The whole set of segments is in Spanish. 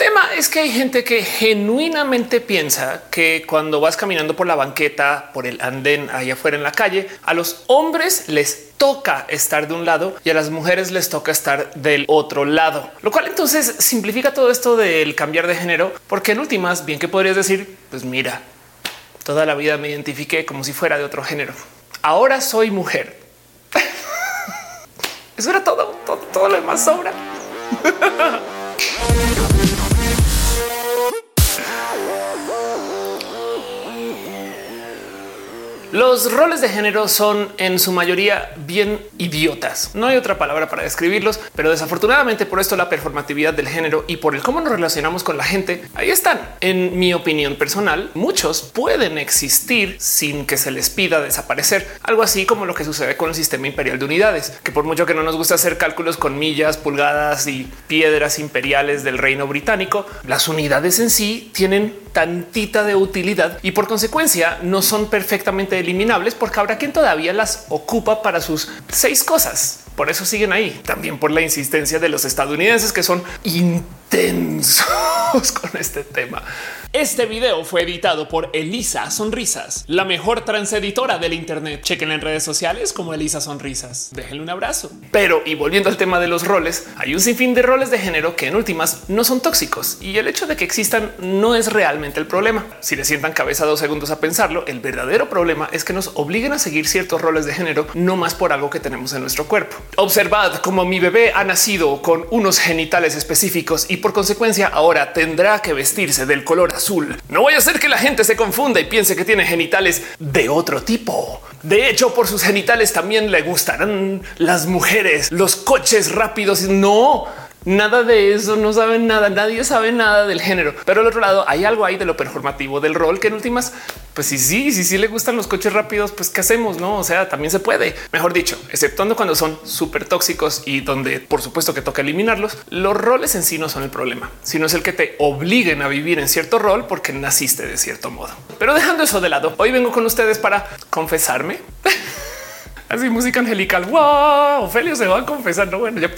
tema es que hay gente que genuinamente piensa que cuando vas caminando por la banqueta, por el andén ahí afuera en la calle, a los hombres les toca estar de un lado y a las mujeres les toca estar del otro lado, lo cual entonces simplifica todo esto del cambiar de género, porque en últimas, bien que podrías decir, pues mira, toda la vida me identifiqué como si fuera de otro género. Ahora soy mujer. Eso era todo, todo, todo lo demás sobra. Los roles de género son en su mayoría bien idiotas. No hay otra palabra para describirlos, pero desafortunadamente por esto la performatividad del género y por el cómo nos relacionamos con la gente, ahí están. En mi opinión personal, muchos pueden existir sin que se les pida desaparecer. Algo así como lo que sucede con el sistema imperial de unidades, que por mucho que no nos gusta hacer cálculos con millas, pulgadas y piedras imperiales del reino británico, las unidades en sí tienen tantita de utilidad y por consecuencia no son perfectamente eliminables porque habrá quien todavía las ocupa para sus seis cosas. Por eso siguen ahí. También por la insistencia de los estadounidenses que son intensos con este tema. Este video fue editado por Elisa Sonrisas, la mejor transeditora del Internet. Chequen en redes sociales como Elisa Sonrisas. Déjenle un abrazo. Pero y volviendo al tema de los roles, hay un sinfín de roles de género que en últimas no son tóxicos y el hecho de que existan no es realmente el problema. Si le sientan cabeza dos segundos a pensarlo, el verdadero problema es que nos obliguen a seguir ciertos roles de género, no más por algo que tenemos en nuestro cuerpo. Observad cómo mi bebé ha nacido con unos genitales específicos y por consecuencia ahora tendrá que vestirse del color azul. No voy a hacer que la gente se confunda y piense que tiene genitales de otro tipo. De hecho, por sus genitales también le gustarán las mujeres, los coches rápidos. No, Nada de eso, no saben nada, nadie sabe nada del género. Pero al otro lado hay algo ahí de lo performativo del rol que en últimas, pues sí, sí, sí, sí le gustan los coches rápidos, pues qué hacemos, no? O sea, también se puede. Mejor dicho, exceptuando cuando son súper tóxicos y donde por supuesto que toca eliminarlos, los roles en sí no son el problema, sino es el que te obliguen a vivir en cierto rol porque naciste de cierto modo. Pero dejando eso de lado, hoy vengo con ustedes para confesarme. Así música angelical. Wow, Ophelio se va a confesar. No, bueno, ya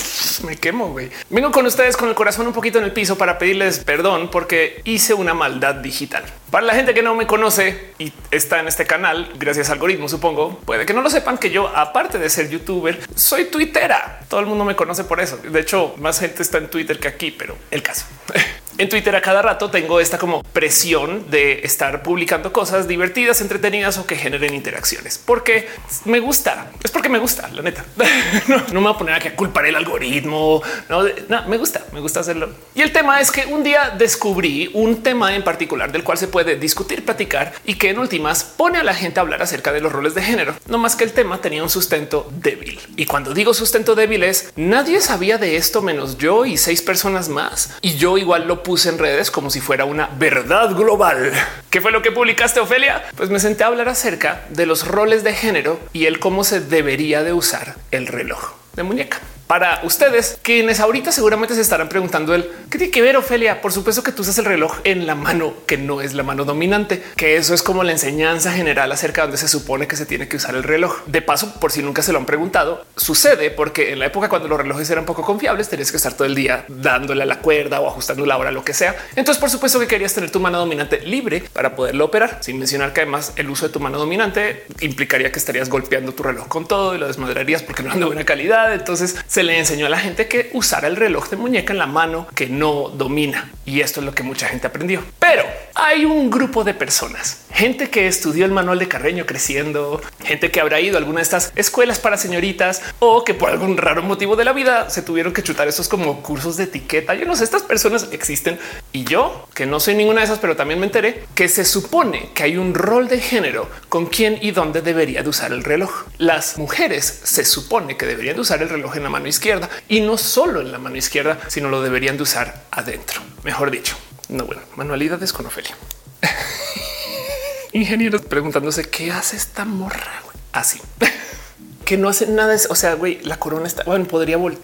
me quemo. güey. Vengo con ustedes con el corazón un poquito en el piso para pedirles perdón porque hice una maldad digital. Para la gente que no me conoce y está en este canal, gracias a algoritmo, supongo, puede que no lo sepan que yo, aparte de ser youtuber, soy twittera. Todo el mundo me conoce por eso. De hecho, más gente está en Twitter que aquí, pero el caso. En Twitter a cada rato tengo esta como presión de estar publicando cosas divertidas, entretenidas o que generen interacciones, porque me gusta. Es porque me gusta, la neta. no, me voy a poner a culpar el algoritmo. No, no, me gusta, me gusta hacerlo. Y el tema es que un día descubrí un tema en particular del cual se puede discutir, platicar y que en últimas pone a la gente a hablar acerca de los roles de género. No más que el tema tenía un sustento débil. Y cuando digo sustento débil es nadie sabía de esto menos yo y seis personas más. Y yo igual lo puse en redes como si fuera una verdad global. ¿Qué fue lo que publicaste, Ofelia? Pues me senté a hablar acerca de los roles de género y el cómo se debería de usar el reloj de muñeca para ustedes, quienes ahorita seguramente se estarán preguntando el qué tiene que ver Ofelia. Por supuesto que tú usas el reloj en la mano que no es la mano dominante, que eso es como la enseñanza general acerca de donde se supone que se tiene que usar el reloj. De paso, por si nunca se lo han preguntado, sucede porque en la época cuando los relojes eran poco confiables, tenías que estar todo el día dándole a la cuerda o ajustando la hora, lo que sea. Entonces, por supuesto que querías tener tu mano dominante libre para poderlo operar, sin mencionar que además el uso de tu mano dominante implicaría que estarías golpeando tu reloj con todo y lo desmadrarías porque no es de buena calidad. Entonces se le enseñó a la gente que usara el reloj de muñeca en la mano que no domina. Y esto es lo que mucha gente aprendió. Pero hay un grupo de personas, gente que estudió el manual de Carreño creciendo, gente que habrá ido a alguna de estas escuelas para señoritas o que por algún raro motivo de la vida se tuvieron que chutar esos como cursos de etiqueta. Yo no sé, estas personas existen y yo, que no soy ninguna de esas, pero también me enteré que se supone que hay un rol de género con quién y dónde debería de usar el reloj. Las mujeres se supone que deberían de usar el reloj en la mano izquierda y no solo en la mano izquierda, sino lo deberían de usar adentro. Mejor dicho, no bueno, manualidades con Ofelia. Ingenieros preguntándose qué hace esta morra así que no hace nada. O sea, güey, la corona está bueno, podría volver.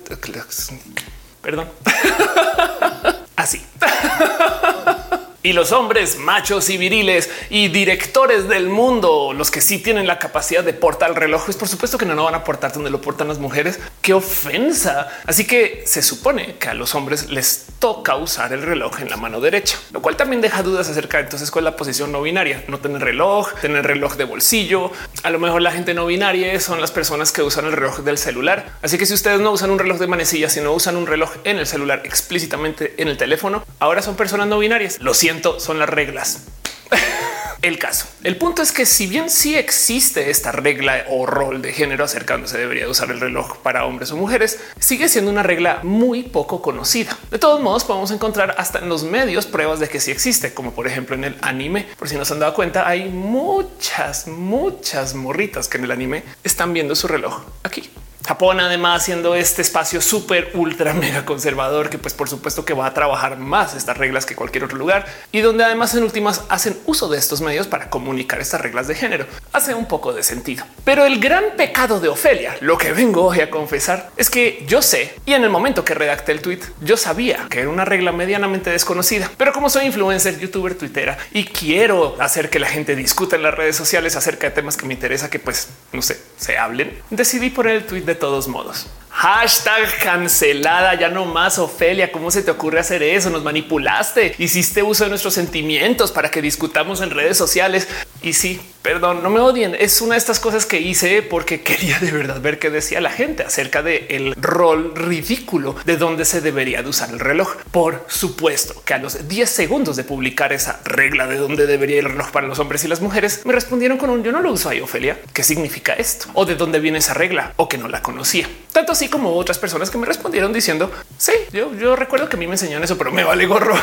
Perdón. así. Y los hombres machos y viriles y directores del mundo, los que sí tienen la capacidad de portar el reloj, pues por supuesto que no, no van a portar donde lo portan las mujeres. Qué ofensa. Así que se supone que a los hombres les toca usar el reloj en la mano derecha, lo cual también deja dudas acerca de entonces cuál es la posición no binaria, no tener reloj, tener reloj de bolsillo. A lo mejor la gente no binaria son las personas que usan el reloj del celular. Así que si ustedes no usan un reloj de manecilla, sino usan un reloj en el celular explícitamente en el teléfono, ahora son personas no binarias. Lo siento, son las reglas. el caso. El punto es que si bien sí existe esta regla o rol de género acerca de se debería usar el reloj para hombres o mujeres, sigue siendo una regla muy poco conocida. De todos modos, podemos encontrar hasta en los medios pruebas de que sí existe, como por ejemplo en el anime. Por si no se han dado cuenta, hay muchas, muchas morritas que en el anime están viendo su reloj aquí. Japón, además, siendo este espacio súper ultra mega conservador, que pues por supuesto que va a trabajar más estas reglas que cualquier otro lugar y donde además en últimas hacen uso de estos medios para comunicar estas reglas de género. Hace un poco de sentido. Pero el gran pecado de Ofelia, lo que vengo hoy a confesar, es que yo sé y en el momento que redacté el tweet, yo sabía que era una regla medianamente desconocida, pero como soy influencer, youtuber, twittera y quiero hacer que la gente discuta en las redes sociales acerca de temas que me interesa que pues no sé, se hablen, decidí poner el tweet de todos modos. Hashtag cancelada, ya no más Ofelia. ¿Cómo se te ocurre hacer eso? Nos manipulaste, hiciste uso de nuestros sentimientos para que discutamos en redes sociales. Y sí, perdón, no me odien. Es una de estas cosas que hice porque quería de verdad ver qué decía la gente acerca del el rol ridículo de dónde se debería de usar el reloj. Por supuesto que a los 10 segundos de publicar esa regla de dónde debería el reloj para los hombres y las mujeres, me respondieron con un yo no lo uso ahí, Ofelia. ¿Qué significa esto? O de dónde viene esa regla o que no la conocía. Tanto así como otras personas que me respondieron diciendo sí, yo, yo recuerdo que a mí me enseñaron eso, pero me vale gorro.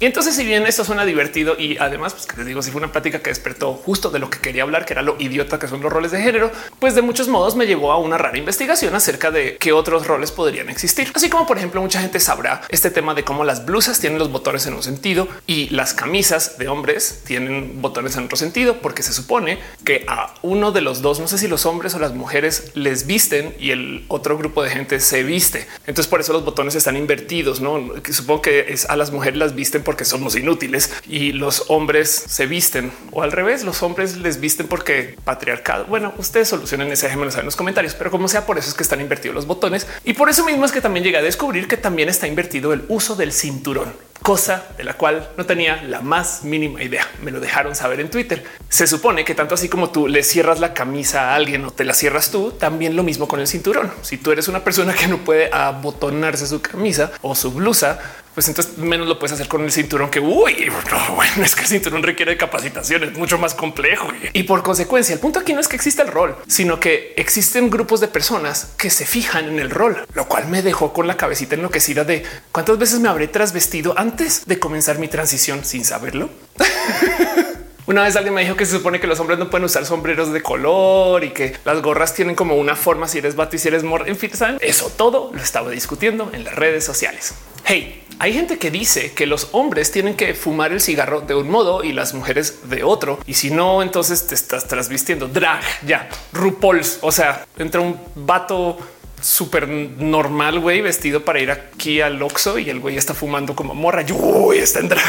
Y entonces, si bien esto suena divertido y además, pues que les digo, si fue una plática que despertó justo de lo que quería hablar, que era lo idiota que son los roles de género, pues de muchos modos me llevó a una rara investigación acerca de qué otros roles podrían existir. Así como, por ejemplo, mucha gente sabrá este tema de cómo las blusas tienen los botones en un sentido y las camisas de hombres tienen botones en otro sentido, porque se supone que a uno de los dos, no sé si los hombres o las mujeres les visten y el otro grupo de gente se viste. Entonces, por eso los botones están invertidos. No supongo que es a las mujeres las visten porque somos inútiles y los hombres se visten o al revés, los hombres les visten porque patriarcado. Bueno, ustedes solucionen ese ejemplo en los comentarios, pero como sea, por eso es que están invertidos los botones y por eso mismo es que también llegué a descubrir que también está invertido el uso del cinturón cosa de la cual no tenía la más mínima idea. Me lo dejaron saber en Twitter. Se supone que tanto así como tú le cierras la camisa a alguien o te la cierras tú, también lo mismo con el cinturón. Si tú eres una persona que no puede abotonarse su camisa o su blusa, pues entonces menos lo puedes hacer con el cinturón que uy, no, bueno, es que el cinturón requiere capacitación, es mucho más complejo. Y por consecuencia, el punto aquí no es que exista el rol, sino que existen grupos de personas que se fijan en el rol, lo cual me dejó con la cabecita enloquecida de cuántas veces me habré trasvestido antes de comenzar mi transición sin saberlo. Una vez alguien me dijo que se supone que los hombres no pueden usar sombreros de color y que las gorras tienen como una forma si eres vato y si eres mor. En fin, ¿saben? eso todo lo estaba discutiendo en las redes sociales. Hey, hay gente que dice que los hombres tienen que fumar el cigarro de un modo y las mujeres de otro. Y si no, entonces te estás trasvistiendo drag ya RuPaul's. O sea, entra un vato súper normal, güey, vestido para ir aquí al Oxxo y el güey está fumando como morra. Yo está en drag.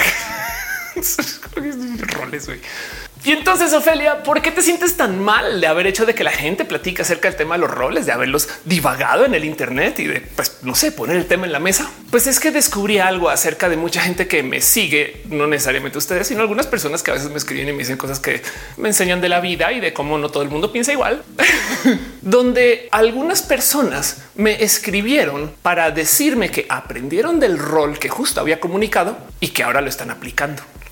roles, güey. Y entonces, Ofelia, ¿por qué te sientes tan mal de haber hecho de que la gente platique acerca del tema de los roles, de haberlos divagado en el Internet y de, pues, no sé, poner el tema en la mesa? Pues es que descubrí algo acerca de mucha gente que me sigue, no necesariamente ustedes, sino algunas personas que a veces me escriben y me dicen cosas que me enseñan de la vida y de cómo no todo el mundo piensa igual, donde algunas personas me escribieron para decirme que aprendieron del rol que justo había comunicado y que ahora lo están aplicando.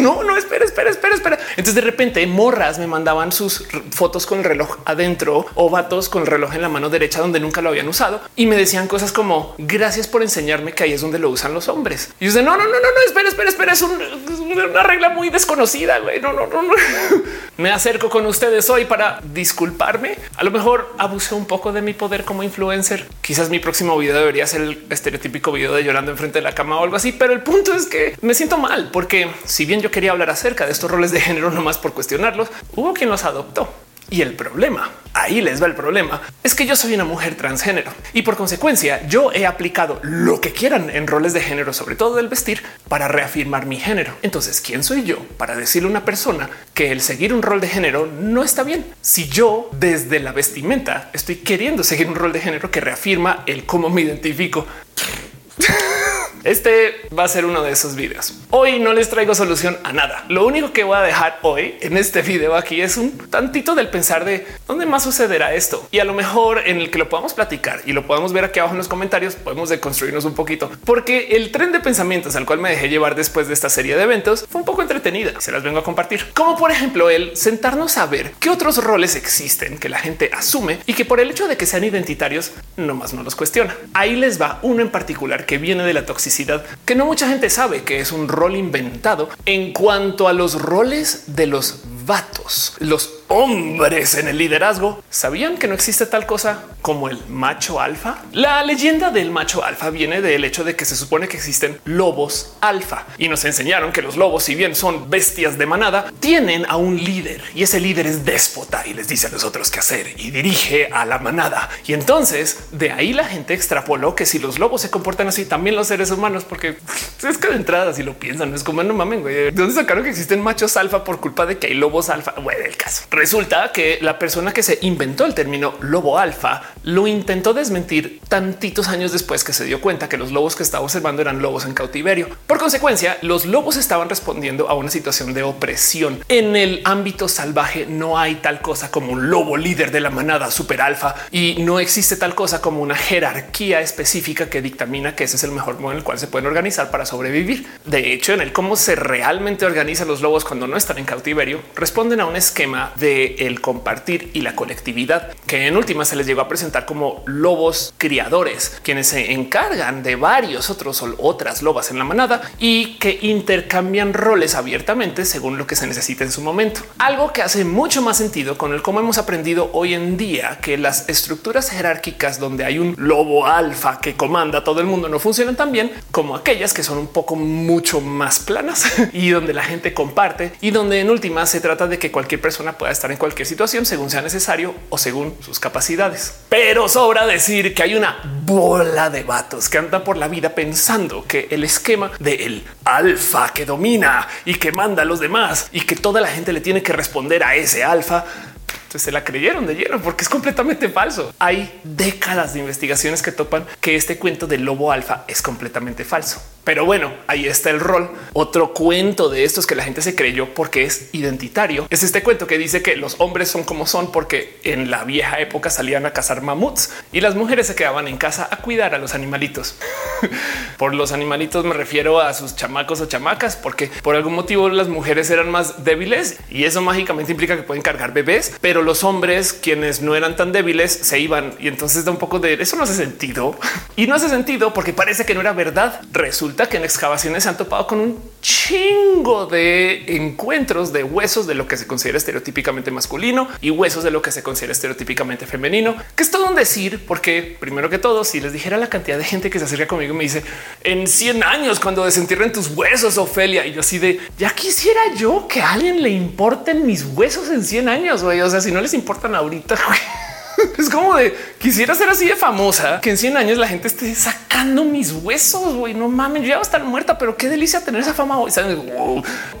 no, no, espera, espera, espera, espera. Entonces de repente morras me mandaban sus fotos con el reloj adentro o vatos con el reloj en la mano derecha donde nunca lo habían usado y me decían cosas como gracias por enseñarme que ahí es donde lo usan los hombres. Y yo no, no, no, no, no, espera, espera, espera, es una regla muy desconocida. Güey. No, no, no, no. Me acerco con ustedes hoy para disculparme. A lo mejor abusé un poco de mi poder como influencer. Quizás mi próximo video debería ser el estereotípico video de llorando enfrente de la cama o algo así, pero el punto es que me siento mal porque si bien yo quería hablar acerca de estos roles de género, no más por cuestionarlos, hubo quien los adoptó. Y el problema, ahí les va el problema, es que yo soy una mujer transgénero y por consecuencia yo he aplicado lo que quieran en roles de género, sobre todo del vestir, para reafirmar mi género. Entonces, ¿quién soy yo para decirle a una persona que el seguir un rol de género no está bien? Si yo desde la vestimenta estoy queriendo seguir un rol de género que reafirma el cómo me identifico. Este va a ser uno de esos videos. Hoy no les traigo solución a nada. Lo único que voy a dejar hoy en este video aquí es un tantito del pensar de dónde más sucederá esto y a lo mejor en el que lo podamos platicar y lo podamos ver aquí abajo en los comentarios. Podemos deconstruirnos un poquito porque el tren de pensamientos al cual me dejé llevar después de esta serie de eventos fue un poco entretenida. Se las vengo a compartir, como por ejemplo el sentarnos a ver qué otros roles existen que la gente asume y que por el hecho de que sean identitarios, nomás no los cuestiona. Ahí les va uno en particular que viene de la toxicidad que no mucha gente sabe que es un rol inventado en cuanto a los roles de los vatos, los hombres en el liderazgo. ¿Sabían que no existe tal cosa como el macho alfa? La leyenda del macho alfa viene del hecho de que se supone que existen lobos alfa y nos enseñaron que los lobos, si bien son bestias de manada, tienen a un líder y ese líder es déspota y les dice a los otros qué hacer y dirige a la manada. Y entonces de ahí la gente extrapoló que si los lobos se comportan así, también los seres humanos, porque es que de entrada, si lo piensan, es como no mamen, güey. ¿De dónde sacaron que existen machos alfa por culpa de que hay lobos alfa? Bueno, el caso. Resulta que la persona que se inventó el término lobo alfa lo intentó desmentir tantitos años después que se dio cuenta que los lobos que estaba observando eran lobos en cautiverio. Por consecuencia, los lobos estaban respondiendo a una situación de opresión. En el ámbito salvaje no hay tal cosa como un lobo líder de la manada super alfa y no existe tal cosa como una jerarquía específica que dictamina que ese es el mejor modo en el cual se pueden organizar para sobrevivir. De hecho, en el cómo se realmente organizan los lobos cuando no están en cautiverio, responden a un esquema de el compartir y la colectividad, que en última se les llegó a presentar como lobos criadores, quienes se encargan de varios otros o otras lobas en la manada y que intercambian roles abiertamente según lo que se necesita en su momento. Algo que hace mucho más sentido con el cómo hemos aprendido hoy en día que las estructuras jerárquicas donde hay un lobo alfa que comanda a todo el mundo no funcionan tan bien como aquellas que son un poco mucho más planas y donde la gente comparte y donde en última se trata de que cualquier persona pueda estar en cualquier situación según sea necesario o según sus capacidades. Pero sobra decir que hay una bola de vatos que andan por la vida pensando que el esquema del alfa que domina y que manda a los demás y que toda la gente le tiene que responder a ese alfa se la creyeron de lleno porque es completamente falso. Hay décadas de investigaciones que topan que este cuento del lobo alfa es completamente falso. Pero bueno, ahí está el rol. Otro cuento de estos que la gente se creyó porque es identitario. Es este cuento que dice que los hombres son como son porque en la vieja época salían a cazar mamuts y las mujeres se quedaban en casa a cuidar a los animalitos. por los animalitos me refiero a sus chamacos o chamacas, porque por algún motivo las mujeres eran más débiles y eso mágicamente implica que pueden cargar bebés, pero los hombres, quienes no eran tan débiles, se iban y entonces da un poco de eso no hace sentido y no hace sentido porque parece que no era verdad. Resulta que en excavaciones se han topado con un chingo de encuentros de huesos de lo que se considera estereotípicamente masculino y huesos de lo que se considera estereotípicamente femenino, que es todo un decir, porque primero que todo, si les dijera la cantidad de gente que se acerca conmigo me dice en 100 años cuando desentierren tus huesos, Ofelia, y yo así de ya quisiera yo que a alguien le importen mis huesos en 100 años, güey. O sea, si no les importan ahorita, es como de quisiera ser así de famosa que en 100 años la gente esté sacando mis huesos. Güey, no mames, yo ya voy a estar muerta, pero qué delicia tener esa fama. Hoy.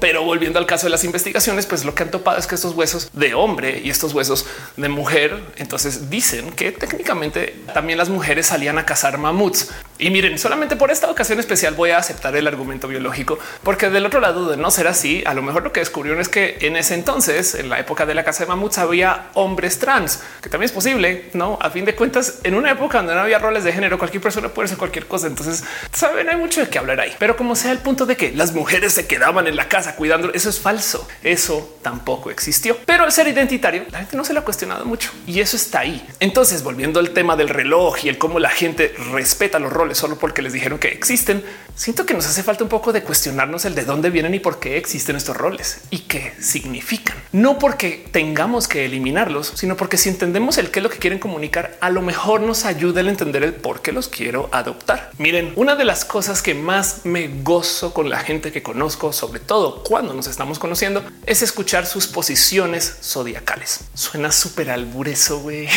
Pero volviendo al caso de las investigaciones, pues lo que han topado es que estos huesos de hombre y estos huesos de mujer, entonces dicen que técnicamente también las mujeres salían a cazar mamuts. Y miren, solamente por esta ocasión especial voy a aceptar el argumento biológico, porque del otro lado de no ser así, a lo mejor lo que descubrieron es que en ese entonces, en la época de la caza de mamuts, había hombres trans, que también es posible no? A fin de cuentas, en una época donde no había roles de género, cualquier persona puede ser cualquier cosa. Entonces, saben, hay mucho de qué hablar ahí. Pero como sea el punto de que las mujeres se quedaban en la casa cuidando, eso es falso. Eso tampoco existió. Pero el ser identitario, la gente no se lo ha cuestionado mucho y eso está ahí. Entonces, volviendo al tema del reloj y el cómo la gente respeta los roles solo porque les dijeron que existen, siento que nos hace falta un poco de cuestionarnos el de dónde vienen y por qué existen estos roles y qué significan. No porque tengamos que eliminarlos, sino porque si entendemos el que lo que quieren comunicar, a lo mejor nos ayuda a entender el por qué los quiero adoptar. Miren, una de las cosas que más me gozo con la gente que conozco, sobre todo cuando nos estamos conociendo, es escuchar sus posiciones zodiacales. Suena súper albureso, güey.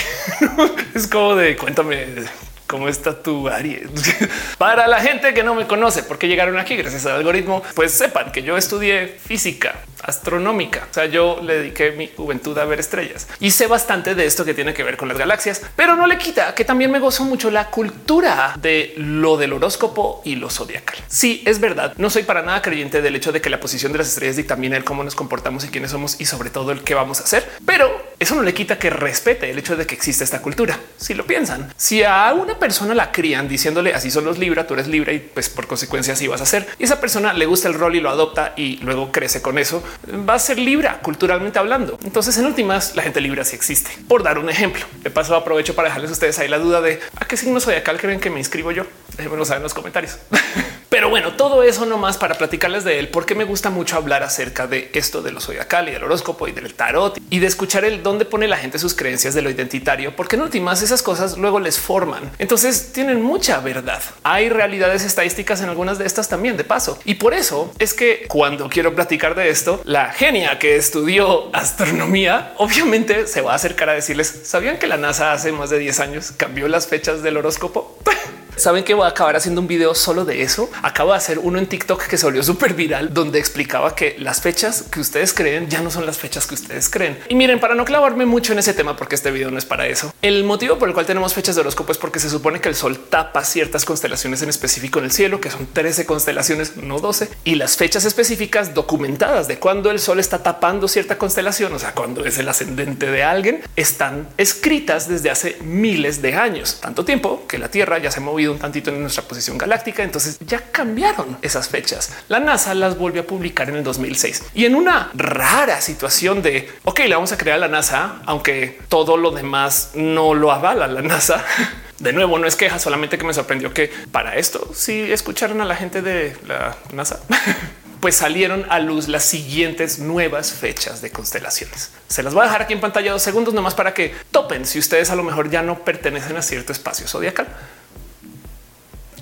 es como de cuéntame ¿Cómo está tu Aries? Para la gente que no me conoce, porque llegaron aquí gracias al algoritmo, pues sepan que yo estudié física astronómica. O sea, yo le dediqué mi juventud a ver estrellas y sé bastante de esto que tiene que ver con las galaxias, pero no le quita que también me gozo mucho la cultura de lo del horóscopo y lo zodiacal. Sí, es verdad. No soy para nada creyente del hecho de que la posición de las estrellas dictamina el cómo nos comportamos y quiénes somos y sobre todo el qué vamos a hacer, pero eso no le quita que respete el hecho de que existe esta cultura. Si lo piensan, si a una persona la crían diciéndole así son los Libra, tú eres Libra y pues por consecuencia así vas a ser. Y esa persona le gusta el rol y lo adopta y luego crece con eso, va a ser Libra culturalmente hablando. Entonces en últimas la gente Libra sí existe. Por dar un ejemplo, de paso aprovecho para dejarles a ustedes ahí la duda de a qué signo zodiacal creen que me inscribo yo. Déjenmelo saber en los comentarios. Pero bueno, todo eso nomás para platicarles de él, porque me gusta mucho hablar acerca de esto de los zodiacal y del horóscopo y del tarot y de escuchar el dónde pone la gente sus creencias de lo identitario, porque en últimas esas cosas luego les forman. Entonces tienen mucha verdad. Hay realidades estadísticas en algunas de estas también de paso. Y por eso es que cuando quiero platicar de esto, la genia que estudió astronomía obviamente se va a acercar a decirles, ¿sabían que la NASA hace más de 10 años cambió las fechas del horóscopo? Saben que voy a acabar haciendo un video solo de eso. Acabo de hacer uno en TikTok que se volvió súper viral, donde explicaba que las fechas que ustedes creen ya no son las fechas que ustedes creen. Y miren, para no clavarme mucho en ese tema, porque este video no es para eso, el motivo por el cual tenemos fechas de horóscopo es porque se supone que el sol tapa ciertas constelaciones en específico en el cielo, que son 13 constelaciones, no 12, y las fechas específicas documentadas de cuando el sol está tapando cierta constelación, o sea, cuando es el ascendente de alguien, están escritas desde hace miles de años, tanto tiempo que la Tierra ya se ha movido un tantito en nuestra posición galáctica. Entonces ya cambiaron esas fechas. La NASA las volvió a publicar en el 2006 y en una rara situación de ok, le vamos a crear a la NASA, aunque todo lo demás no lo avala la NASA. De nuevo, no es queja, solamente que me sorprendió que para esto sí escucharon a la gente de la NASA. pues salieron a luz las siguientes nuevas fechas de constelaciones. Se las voy a dejar aquí en pantalla dos segundos nomás para que topen si ustedes a lo mejor ya no pertenecen a cierto espacio zodiacal.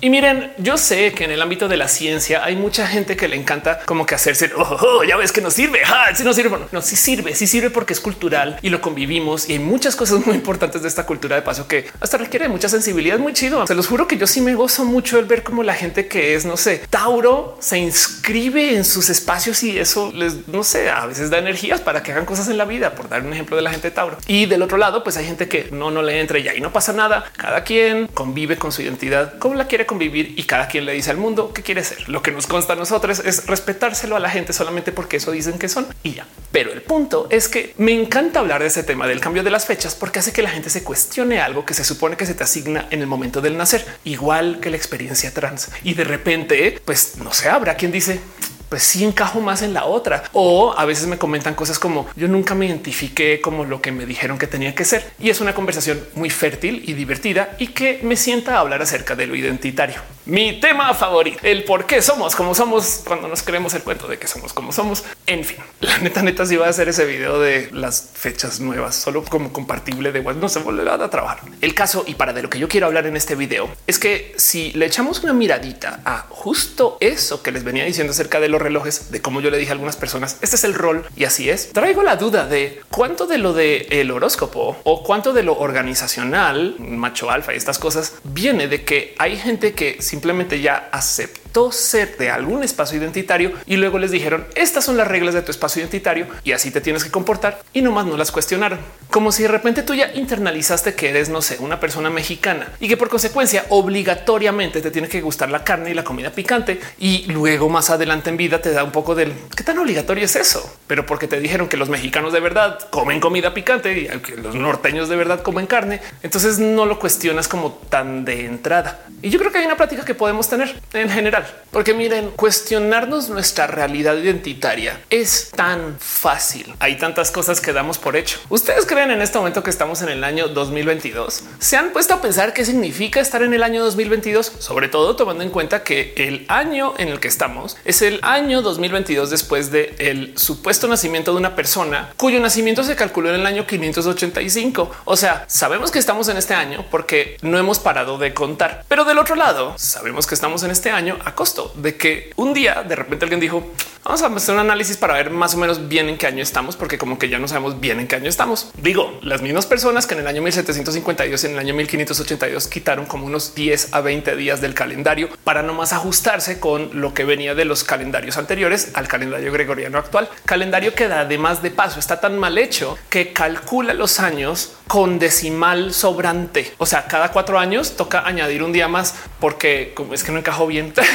Y miren, yo sé que en el ámbito de la ciencia hay mucha gente que le encanta como que hacerse, oh, oh, oh ya ves que no sirve, si no sirve, no, sí sirve, sí sirve porque es cultural y lo convivimos y hay muchas cosas muy importantes de esta cultura de paso que hasta requiere mucha sensibilidad, muy chido. Se los juro que yo sí me gozo mucho el ver cómo la gente que es, no sé, Tauro se inscribe en sus espacios y eso les, no sé, a veces da energías para que hagan cosas en la vida, por dar un ejemplo de la gente de Tauro. Y del otro lado, pues hay gente que no, no le entra y ahí no pasa nada. Cada quien convive con su identidad como la quiere convivir y cada quien le dice al mundo qué quiere ser. Lo que nos consta a nosotros es respetárselo a la gente solamente porque eso dicen que son y ya. Pero el punto es que me encanta hablar de ese tema del cambio de las fechas porque hace que la gente se cuestione algo que se supone que se te asigna en el momento del nacer, igual que la experiencia trans. Y de repente, pues no sé, habrá quien dice pues sí encajo más en la otra. O a veces me comentan cosas como yo nunca me identifiqué como lo que me dijeron que tenía que ser. Y es una conversación muy fértil y divertida y que me sienta a hablar acerca de lo identitario. Mi tema favorito, el por qué somos como somos cuando nos creemos el cuento de que somos como somos. En fin, la neta, neta, si va a hacer ese video de las fechas nuevas, solo como compartible de igual no se volverá a trabajar. El caso y para de lo que yo quiero hablar en este video es que si le echamos una miradita a justo eso que les venía diciendo acerca de los relojes, de cómo yo le dije a algunas personas, este es el rol y así es. Traigo la duda de cuánto de lo de el horóscopo o cuánto de lo organizacional, macho alfa y estas cosas viene de que hay gente que si simplemente ya aceptó ser de algún espacio identitario y luego les dijeron estas son las reglas de tu espacio identitario y así te tienes que comportar y nomás no las cuestionaron. Como si de repente tú ya internalizaste que eres, no sé, una persona mexicana y que por consecuencia obligatoriamente te tiene que gustar la carne y la comida picante y luego más adelante en vida te da un poco del qué tan obligatorio es eso, pero porque te dijeron que los mexicanos de verdad comen comida picante y que los norteños de verdad comen carne, entonces no lo cuestionas como tan de entrada. Y yo creo que hay una plática que podemos tener en general. Porque miren, cuestionarnos nuestra realidad identitaria es tan fácil. Hay tantas cosas que damos por hecho. ¿Ustedes creen en este momento que estamos en el año 2022? ¿Se han puesto a pensar qué significa estar en el año 2022? Sobre todo tomando en cuenta que el año en el que estamos es el año 2022 después de supuesto nacimiento de una persona cuyo nacimiento se calculó en el año 585. O sea, sabemos que estamos en este año porque no hemos parado de contar. Pero del otro lado, sabemos que estamos en este año a costo de que un día de repente alguien dijo vamos a hacer un análisis para ver más o menos bien en qué año estamos, porque como que ya no sabemos bien en qué año estamos. Digo, las mismas personas que en el año 1752 y en el año 1582 quitaron como unos 10 a 20 días del calendario para no más ajustarse con lo que venía de los calendarios anteriores al calendario gregoriano actual. Calendario que además de paso está tan mal hecho que calcula los años con decimal sobrante. O sea, cada cuatro años toca añadir un día más porque como es que no encajó bien.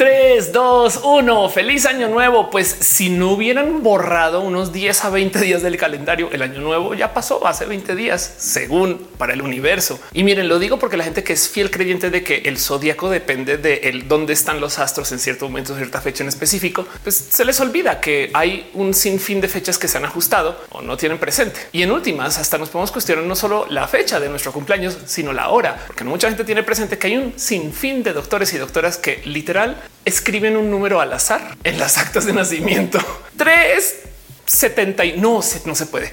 3, 2, 1. Feliz año nuevo. Pues si no hubieran borrado unos 10 a 20 días del calendario, el año nuevo ya pasó hace 20 días, según para el universo. Y miren, lo digo porque la gente que es fiel creyente de que el zodiaco depende de el dónde están los astros en cierto momento, cierta fecha en específico, pues se les olvida que hay un sinfín de fechas que se han ajustado o no tienen presente. Y en últimas, hasta nos podemos cuestionar no solo la fecha de nuestro cumpleaños, sino la hora, porque mucha gente tiene presente que hay un sinfín de doctores y doctoras que literal escriben un número al azar en las actas de nacimiento. 370 y no, no se puede.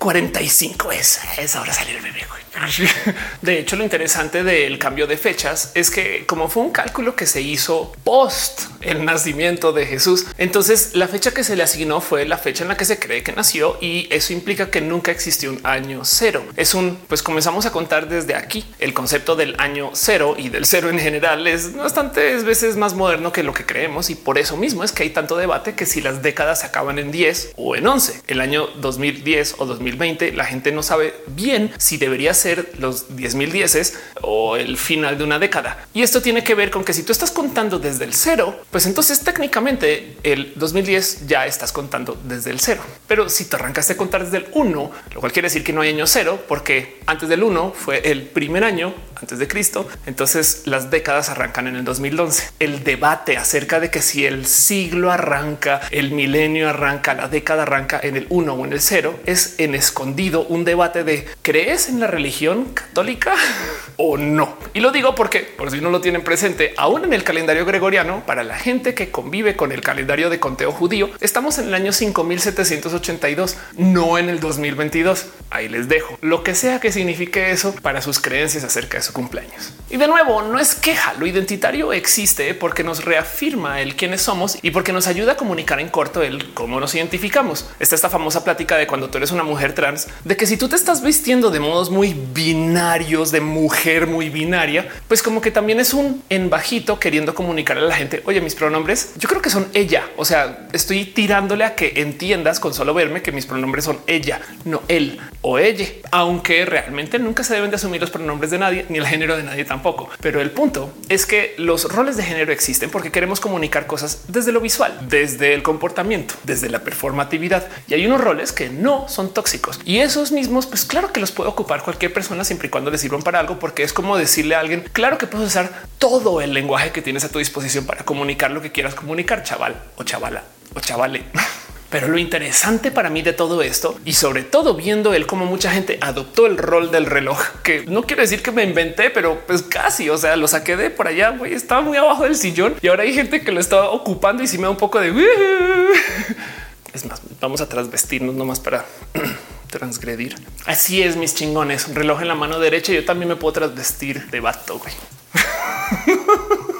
345 es, es ahora salir el bebé. De hecho, lo interesante del cambio de fechas es que como fue un cálculo que se hizo post el nacimiento de Jesús, entonces la fecha que se le asignó fue la fecha en la que se cree que nació y eso implica que nunca existió un año cero. Es un, pues comenzamos a contar desde aquí. El concepto del año cero y del cero en general es bastantes veces más moderno que lo que creemos y por eso mismo es que hay tanto debate que si las décadas se acaban en 10 o en 11. El año 2010 o 2020 la gente no sabe bien si debería ser los 10 mil dieces o el final de una década. Y esto tiene que ver con que si tú estás contando desde el cero, pues entonces técnicamente el 2010 ya estás contando desde el cero. Pero si te arrancaste a contar desde el uno, lo cual quiere decir que no hay año cero, porque antes del uno fue el primer año antes de Cristo. Entonces las décadas arrancan en el 2011. El debate acerca de que si el siglo arranca, el milenio arranca, la década arranca en el uno o en el cero es en escondido un debate de crees en la religión católica o no. Y lo digo porque por si no lo tienen presente, aún en el calendario gregoriano, para la gente que convive con el calendario de conteo judío, estamos en el año 5782, no en el 2022. Ahí les dejo lo que sea que signifique eso para sus creencias acerca de su cumpleaños. Y de nuevo, no es queja, lo identitario existe porque nos reafirma el quiénes somos y porque nos ayuda a comunicar en corto el cómo nos identificamos. Está esta famosa plática de cuando tú eres una mujer trans, de que si tú te estás vistiendo de modos muy binarios, de mujer muy binaria, pues como que también es un en bajito queriendo comunicar a la gente, oye, mis pronombres, yo creo que son ella. O sea, estoy tirándole a que entiendas con solo verme que mis pronombres son ella, no él o ella, aunque realmente nunca se deben de asumir los pronombres de nadie ni el género de nadie tampoco. Pero el punto es que los roles de género existen porque queremos comunicar cosas desde lo visual, desde el comportamiento, desde la performatividad. Y hay unos roles que no son tóxicos y esos mismos, pues claro que los puede ocupar cualquier persona siempre y cuando le sirvan para algo, porque es como decirle a alguien, claro que puedes usar todo el lenguaje que tienes a tu disposición para comunicar lo que quieras comunicar, chaval o chavala o chavale. Pero lo interesante para mí de todo esto y sobre todo viendo el cómo mucha gente adoptó el rol del reloj, que no quiero decir que me inventé, pero pues casi, o sea, lo saqué de por allá, güey, estaba muy abajo del sillón y ahora hay gente que lo está ocupando y si me da un poco de... Es más, vamos a trasvestirnos nomás para transgredir. Así es, mis chingones, un reloj en la mano derecha. Yo también me puedo trasvestir de vato, güey.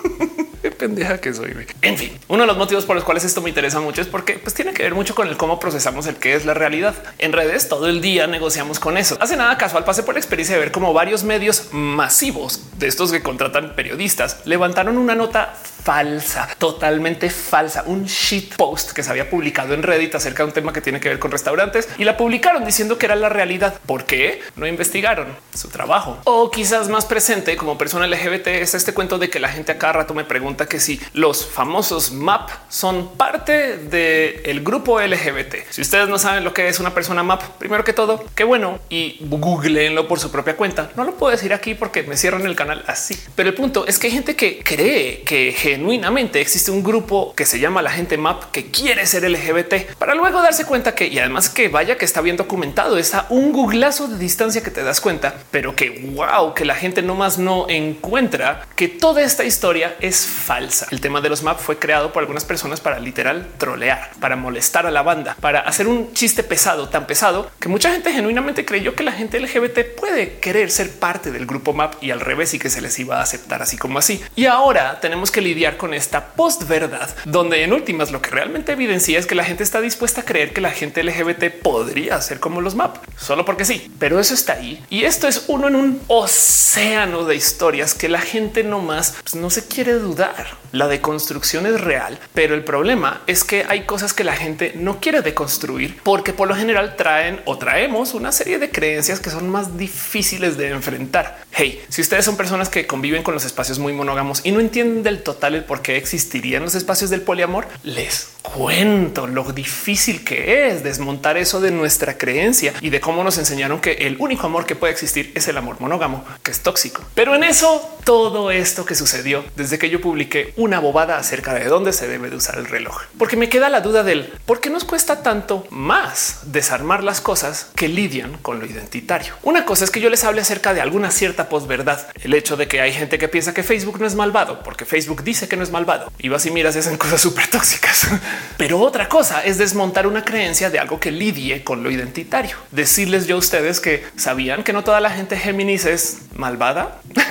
pendeja que soy. En fin, uno de los motivos por los cuales esto me interesa mucho es porque pues, tiene que ver mucho con el cómo procesamos el que es la realidad. En redes todo el día negociamos con eso. Hace nada casual pasé por la experiencia de ver cómo varios medios masivos de estos que contratan periodistas levantaron una nota falsa, totalmente falsa, un shit post que se había publicado en Reddit acerca de un tema que tiene que ver con restaurantes y la publicaron diciendo que era la realidad. ¿Por qué? No investigaron su trabajo. O quizás más presente como persona LGBT es este cuento de que la gente a cada rato me pregunta que si los famosos MAP son parte del grupo LGBT. Si ustedes no saben lo que es una persona MAP, primero que todo, qué bueno y googleenlo por su propia cuenta. No lo puedo decir aquí porque me cierran el canal así. Pero el punto es que hay gente que cree que genuinamente existe un grupo que se llama la gente MAP que quiere ser LGBT para luego darse cuenta que y además que vaya que está bien documentado, está un googlazo de distancia que te das cuenta, pero que wow, que la gente nomás no encuentra que toda esta historia es falsa. El tema de los MAP fue creado por algunas personas para literal trolear, para molestar a la banda, para hacer un chiste pesado, tan pesado que mucha gente genuinamente creyó que la gente LGBT puede querer ser parte del grupo MAP y al revés y que se les iba a aceptar así como así. Y ahora tenemos que lidiar con esta post verdad, donde en últimas lo que realmente evidencia es que la gente está dispuesta a creer que la gente LGBT podría ser como los MAP, solo porque sí, pero eso está ahí. Y esto es uno en un océano de historias que la gente no más pues, no se quiere dudar. La deconstrucción es real, pero el problema es que hay cosas que la gente no quiere deconstruir porque por lo general traen o traemos una serie de creencias que son más difíciles de enfrentar. Hey, si ustedes son personas que conviven con los espacios muy monógamos y no entienden del total el por qué existirían los espacios del poliamor, les cuento lo difícil que es desmontar eso de nuestra creencia y de cómo nos enseñaron que el único amor que puede existir es el amor monógamo, que es tóxico. Pero en eso, todo esto que sucedió desde que yo publiqué una bobada acerca de dónde se debe de usar el reloj, porque me queda la duda del por qué nos cuesta tanto más desarmar las cosas que lidian con lo identitario. Una cosa es que yo les hable acerca de alguna cierta posverdad, el hecho de que hay gente que piensa que Facebook no es malvado porque Facebook dice que no es malvado y vas y miras y hacen cosas súper tóxicas. Pero otra cosa es desmontar una creencia de algo que lidie con lo identitario. Decirles yo a ustedes que sabían que no toda la gente Géminis es malvada.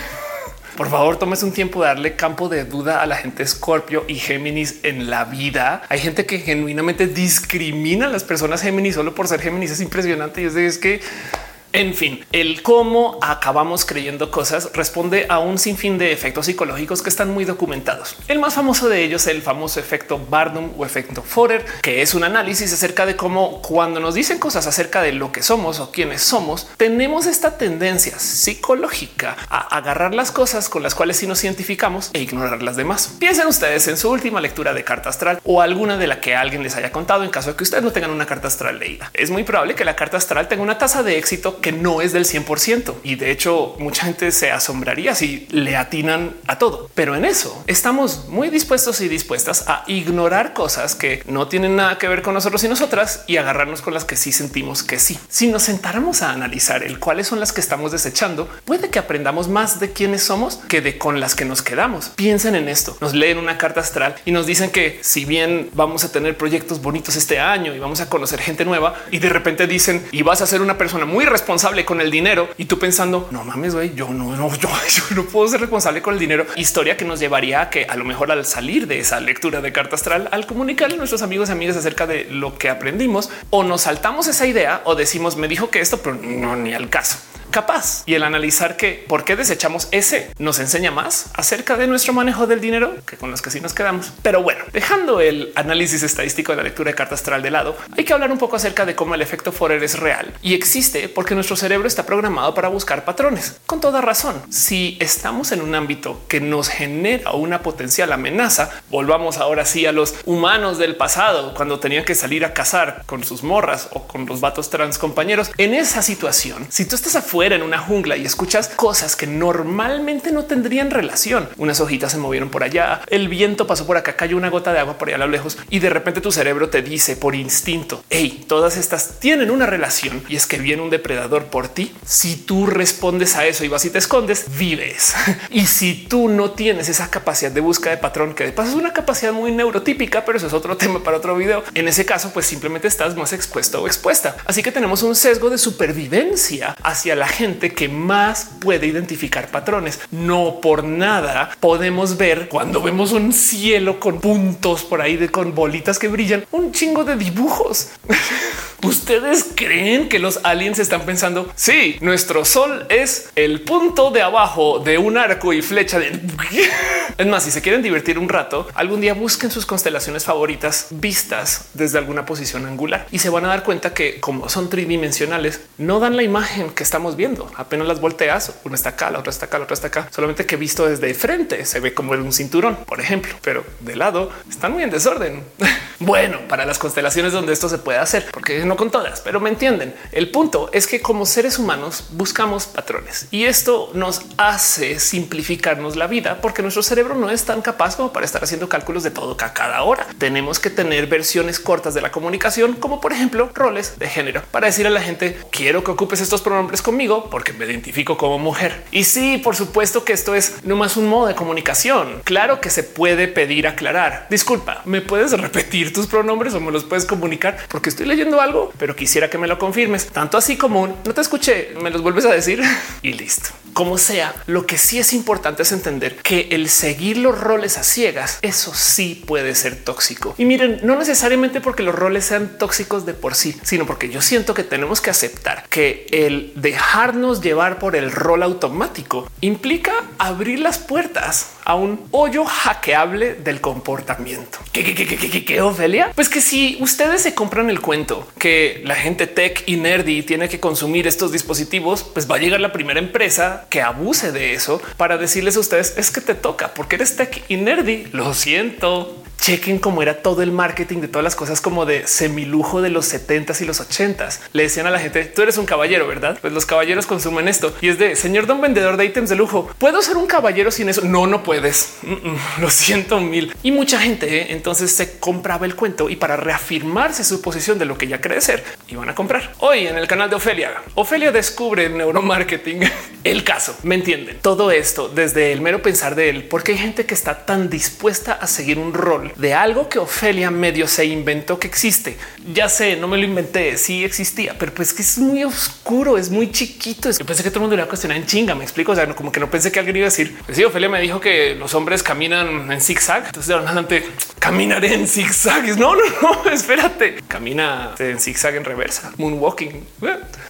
Por favor, tomes un tiempo de darle campo de duda a la gente Scorpio y Géminis en la vida. Hay gente que genuinamente discrimina a las personas Géminis solo por ser Géminis. Es impresionante. Y es que en fin, el cómo acabamos creyendo cosas responde a un sinfín de efectos psicológicos que están muy documentados. El más famoso de ellos es el famoso efecto Barnum o efecto Forer, que es un análisis acerca de cómo cuando nos dicen cosas acerca de lo que somos o quiénes somos, tenemos esta tendencia psicológica a agarrar las cosas con las cuales sí nos identificamos e ignorar las demás. Piensen ustedes en su última lectura de carta astral o alguna de la que alguien les haya contado en caso de que ustedes no tengan una carta astral leída. Es muy probable que la carta astral tenga una tasa de éxito que no es del 100%. Y de hecho, mucha gente se asombraría si le atinan a todo. Pero en eso estamos muy dispuestos y dispuestas a ignorar cosas que no tienen nada que ver con nosotros y nosotras y agarrarnos con las que sí sentimos que sí. Si nos sentáramos a analizar el cuáles son las que estamos desechando, puede que aprendamos más de quiénes somos que de con las que nos quedamos. Piensen en esto. Nos leen una carta astral y nos dicen que si bien vamos a tener proyectos bonitos este año y vamos a conocer gente nueva y de repente dicen y vas a ser una persona muy responsable responsable con el dinero y tú pensando no mames, güey, yo no, no, yo, no puedo ser responsable con el dinero. Historia que nos llevaría a que a lo mejor al salir de esa lectura de carta astral, al comunicarle a nuestros amigos y amigas acerca de lo que aprendimos o nos saltamos esa idea o decimos me dijo que esto, pero no ni al caso capaz. Y el analizar que por qué desechamos ese nos enseña más acerca de nuestro manejo del dinero que con los que sí nos quedamos. Pero bueno, dejando el análisis estadístico de la lectura de carta astral de lado, hay que hablar un poco acerca de cómo el efecto Forer es real y existe porque nuestro cerebro está programado para buscar patrones. Con toda razón, si estamos en un ámbito que nos genera una potencial amenaza, volvamos ahora sí a los humanos del pasado cuando tenían que salir a cazar con sus morras o con los vatos trans compañeros. En esa situación, si tú estás afuera, en una jungla y escuchas cosas que normalmente no tendrían relación. Unas hojitas se movieron por allá, el viento pasó por acá, cayó una gota de agua por allá a lo lejos y de repente tu cerebro te dice por instinto, hey, todas estas tienen una relación y es que viene un depredador por ti. Si tú respondes a eso y vas y te escondes, vives. y si tú no tienes esa capacidad de búsqueda de patrón, que de paso es una capacidad muy neurotípica, pero eso es otro tema para otro video. En ese caso, pues simplemente estás más expuesto o expuesta. Así que tenemos un sesgo de supervivencia hacia la gente que más puede identificar patrones. No por nada podemos ver cuando vemos un cielo con puntos por ahí de con bolitas que brillan, un chingo de dibujos. ¿Ustedes creen que los aliens están pensando? Sí, nuestro sol es el punto de abajo de un arco y flecha de Es más, si se quieren divertir un rato, algún día busquen sus constelaciones favoritas vistas desde alguna posición angular y se van a dar cuenta que como son tridimensionales, no dan la imagen que estamos viendo. Apenas las volteas, una está acá, la otra está acá, la otra está acá. Solamente que visto desde frente se ve como un cinturón, por ejemplo, pero de lado están muy en desorden. bueno, para las constelaciones donde esto se puede hacer, porque no con todas, pero me entienden. El punto es que como seres humanos buscamos patrones y esto nos hace simplificarnos la vida porque nuestro cerebro no es tan capaz como para estar haciendo cálculos de todo a cada hora. Tenemos que tener versiones cortas de la comunicación, como por ejemplo roles de género, para decir a la gente quiero que ocupes estos pronombres conmigo porque me identifico como mujer. Y sí, por supuesto que esto es no más un modo de comunicación. Claro que se puede pedir aclarar. Disculpa, ¿me puedes repetir tus pronombres o me los puedes comunicar? Porque estoy leyendo algo, pero quisiera que me lo confirmes. Tanto así como un no te escuché, me los vuelves a decir y listo. Como sea, lo que sí es importante es entender que el seguir los roles a ciegas, eso sí puede ser tóxico. Y miren, no necesariamente porque los roles sean tóxicos de por sí, sino porque yo siento que tenemos que aceptar que el dejarnos llevar por el rol automático implica abrir las puertas a un hoyo hackeable del comportamiento. ¿Qué, qué, qué, qué, qué, Ofelia? Pues que si ustedes se compran el cuento que la gente tech y nerdy tiene que consumir estos dispositivos, pues va a llegar la primera empresa que abuse de eso para decirles a ustedes es que te toca porque eres tech y nerdy. Lo siento chequen cómo era todo el marketing de todas las cosas como de semilujo de los 70s y los 80s. Le decían a la gente, tú eres un caballero, ¿verdad? Pues los caballeros consumen esto. Y es de, señor don vendedor de ítems de lujo, ¿puedo ser un caballero sin eso? No, no puedes. lo siento mil. Y mucha gente ¿eh? entonces se compraba el cuento y para reafirmarse su posición de lo que ya cree ser, iban a comprar. Hoy en el canal de Ofelia, Ofelia descubre neuromarketing. el caso, ¿me entienden? Todo esto desde el mero pensar de él, porque hay gente que está tan dispuesta a seguir un rol de algo que Ofelia medio se inventó que existe. Ya sé, no me lo inventé, sí existía, pero pues que es muy oscuro, es muy chiquito. Yo pensé que todo el mundo iba a cuestionar en chinga, me explico, o sea, como que no pensé que alguien iba a decir, pues sí, Ofelia me dijo que los hombres caminan en zigzag, entonces de adelante caminaré en zigzag. No, no, no, espérate, camina en zigzag en reversa, moonwalking.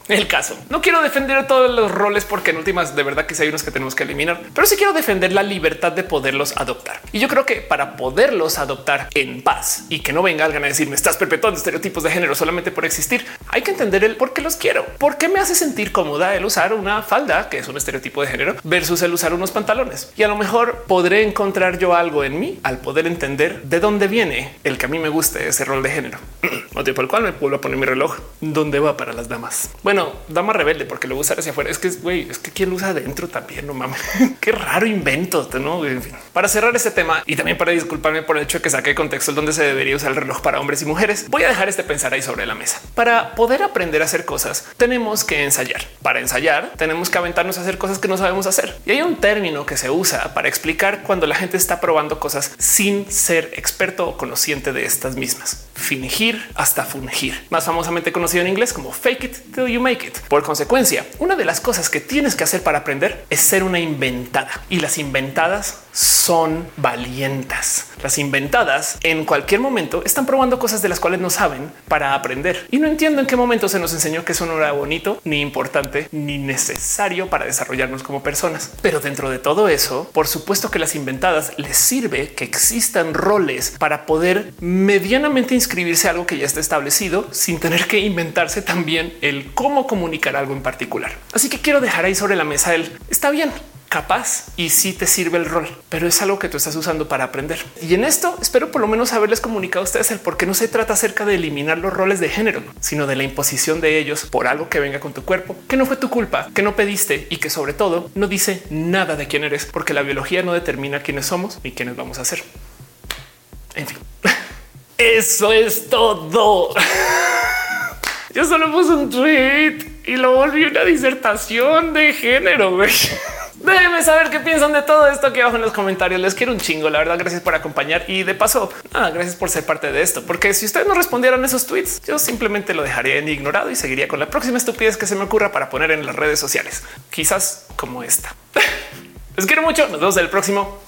El caso, no quiero defender todos los roles porque en últimas de verdad que sí hay unos que tenemos que eliminar, pero sí quiero defender la libertad de poderlos adoptar. Y yo creo que para poderlos adoptar, adoptar en paz y que no venga alguien a decir me estás perpetuando estereotipos de género solamente por existir. Hay que entender el por qué los quiero, por qué me hace sentir cómoda el usar una falda que es un estereotipo de género versus el usar unos pantalones. Y a lo mejor podré encontrar yo algo en mí al poder entender de dónde viene el que a mí me guste ese rol de género. Motivo por el cual me vuelvo a poner mi reloj. ¿Dónde va para las damas? Bueno, dama rebelde porque lo usar hacia afuera. Es que güey, es que quien lo usa adentro también. No mames, qué raro invento. No, en fin. Para cerrar ese tema y también para disculparme por el hecho que saqué contexto donde se debería usar el reloj para hombres y mujeres, voy a dejar este pensar ahí sobre la mesa. Para poder aprender a hacer cosas, tenemos que ensayar. Para ensayar, tenemos que aventarnos a hacer cosas que no sabemos hacer. Y hay un término que se usa para explicar cuando la gente está probando cosas sin ser experto o conociente de estas mismas. Fingir hasta fungir, más famosamente conocido en inglés como fake it till you make it. Por consecuencia, una de las cosas que tienes que hacer para aprender es ser una inventada y las inventadas son valientas. Las inventadas en cualquier momento están probando cosas de las cuales no saben para aprender y no entiendo en qué momento se nos enseñó que eso no era bonito, ni importante, ni necesario para desarrollarnos como personas. Pero dentro de todo eso, por supuesto que las inventadas les sirve que existan roles para poder medianamente inscribirse a algo que ya está establecido sin tener que inventarse también el cómo comunicar algo en particular. Así que quiero dejar ahí sobre la mesa el está bien capaz y si te sirve el rol, pero es algo que tú estás usando para aprender. Y en esto espero por lo menos haberles comunicado a ustedes el por qué no se trata acerca de eliminar los roles de género, sino de la imposición de ellos por algo que venga con tu cuerpo, que no fue tu culpa, que no pediste y que sobre todo no dice nada de quién eres, porque la biología no determina quiénes somos ni quiénes vamos a ser. En fin, eso es todo. Yo solo puse un tweet y lo volví una disertación de género. Déjenme saber qué piensan de todo esto aquí abajo en los comentarios. Les quiero un chingo. La verdad, gracias por acompañar y de paso, nada, gracias por ser parte de esto, porque si ustedes no respondieran esos tweets, yo simplemente lo dejaría en ignorado y seguiría con la próxima estupidez que se me ocurra para poner en las redes sociales, quizás como esta. Les quiero mucho. Nos vemos en el próximo.